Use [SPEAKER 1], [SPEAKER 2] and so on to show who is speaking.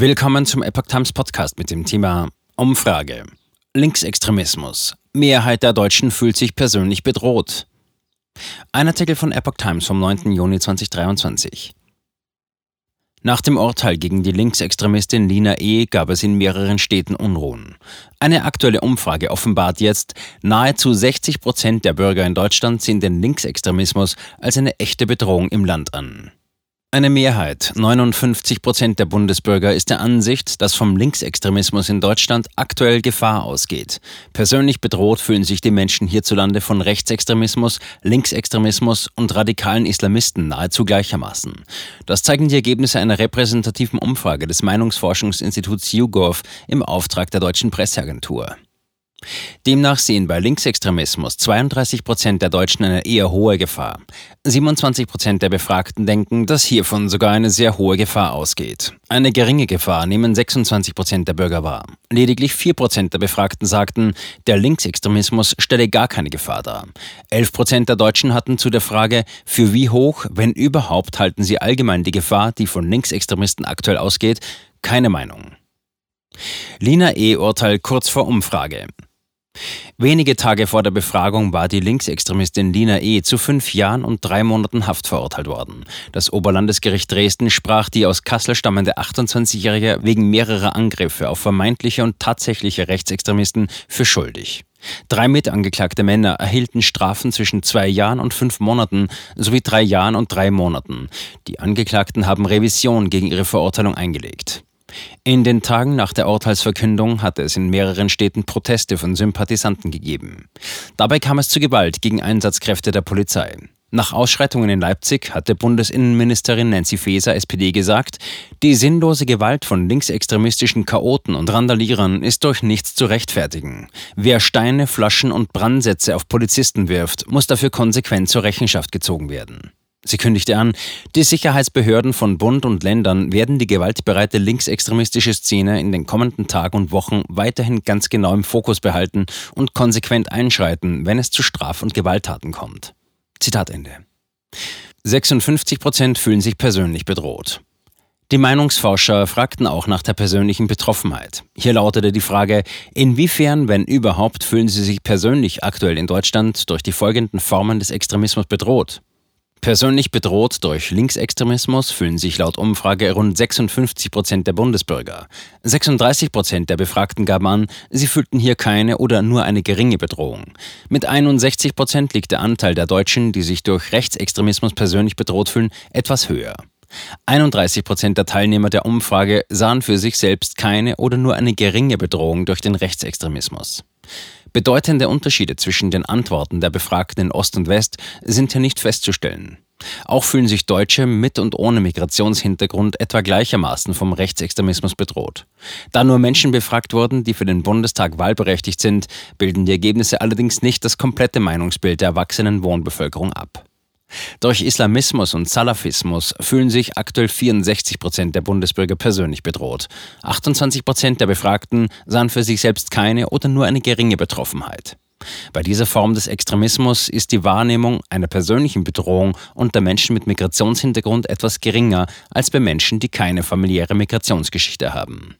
[SPEAKER 1] Willkommen zum Epoch Times Podcast mit dem Thema Umfrage. Linksextremismus. Mehrheit der Deutschen fühlt sich persönlich bedroht. Ein Artikel von Epoch Times vom 9. Juni 2023. Nach dem Urteil gegen die Linksextremistin Lina E. gab es in mehreren Städten Unruhen. Eine aktuelle Umfrage offenbart jetzt, nahezu 60 Prozent der Bürger in Deutschland sehen den Linksextremismus als eine echte Bedrohung im Land an. Eine Mehrheit, 59 Prozent der Bundesbürger, ist der Ansicht, dass vom Linksextremismus in Deutschland aktuell Gefahr ausgeht. Persönlich bedroht fühlen sich die Menschen hierzulande von Rechtsextremismus, Linksextremismus und radikalen Islamisten nahezu gleichermaßen. Das zeigen die Ergebnisse einer repräsentativen Umfrage des Meinungsforschungsinstituts YouGov im Auftrag der deutschen Presseagentur. Demnach sehen bei Linksextremismus 32 Prozent der Deutschen eine eher hohe Gefahr. 27 Prozent der Befragten denken, dass hiervon sogar eine sehr hohe Gefahr ausgeht. Eine geringe Gefahr nehmen 26 Prozent der Bürger wahr. Lediglich 4 Prozent der Befragten sagten, der Linksextremismus stelle gar keine Gefahr dar. 11 Prozent der Deutschen hatten zu der Frage, für wie hoch, wenn überhaupt, halten sie allgemein die Gefahr, die von Linksextremisten aktuell ausgeht, keine Meinung. Lina E. Urteil kurz vor Umfrage. Wenige Tage vor der Befragung war die Linksextremistin Lina E. zu fünf Jahren und drei Monaten Haft verurteilt worden. Das Oberlandesgericht Dresden sprach die aus Kassel stammende 28-Jährige wegen mehrerer Angriffe auf vermeintliche und tatsächliche Rechtsextremisten für schuldig. Drei mitangeklagte Männer erhielten Strafen zwischen zwei Jahren und fünf Monaten sowie drei Jahren und drei Monaten. Die Angeklagten haben Revision gegen ihre Verurteilung eingelegt. In den Tagen nach der Urteilsverkündung hatte es in mehreren Städten Proteste von Sympathisanten gegeben. Dabei kam es zu Gewalt gegen Einsatzkräfte der Polizei. Nach Ausschreitungen in Leipzig hatte Bundesinnenministerin Nancy Faeser SPD gesagt, die sinnlose Gewalt von linksextremistischen Chaoten und Randalierern ist durch nichts zu rechtfertigen. Wer Steine, Flaschen und Brandsätze auf Polizisten wirft, muss dafür konsequent zur Rechenschaft gezogen werden. Sie kündigte an, die Sicherheitsbehörden von Bund und Ländern werden die gewaltbereite linksextremistische Szene in den kommenden Tagen und Wochen weiterhin ganz genau im Fokus behalten und konsequent einschreiten, wenn es zu Straf- und Gewalttaten kommt. Zitat Ende. 56 Prozent fühlen sich persönlich bedroht. Die Meinungsforscher fragten auch nach der persönlichen Betroffenheit. Hier lautete die Frage, inwiefern, wenn überhaupt, fühlen Sie sich persönlich aktuell in Deutschland durch die folgenden Formen des Extremismus bedroht? Persönlich bedroht durch Linksextremismus fühlen sich laut Umfrage rund 56 Prozent der Bundesbürger. 36 Prozent der Befragten gaben an, sie fühlten hier keine oder nur eine geringe Bedrohung. Mit 61 Prozent liegt der Anteil der Deutschen, die sich durch Rechtsextremismus persönlich bedroht fühlen, etwas höher. 31 Prozent der Teilnehmer der Umfrage sahen für sich selbst keine oder nur eine geringe Bedrohung durch den Rechtsextremismus. Bedeutende Unterschiede zwischen den Antworten der Befragten in Ost und West sind hier nicht festzustellen. Auch fühlen sich Deutsche mit und ohne Migrationshintergrund etwa gleichermaßen vom Rechtsextremismus bedroht. Da nur Menschen befragt wurden, die für den Bundestag wahlberechtigt sind, bilden die Ergebnisse allerdings nicht das komplette Meinungsbild der erwachsenen Wohnbevölkerung ab. Durch Islamismus und Salafismus fühlen sich aktuell 64 Prozent der Bundesbürger persönlich bedroht. 28 Prozent der Befragten sahen für sich selbst keine oder nur eine geringe Betroffenheit. Bei dieser Form des Extremismus ist die Wahrnehmung einer persönlichen Bedrohung unter Menschen mit Migrationshintergrund etwas geringer als bei Menschen, die keine familiäre Migrationsgeschichte haben.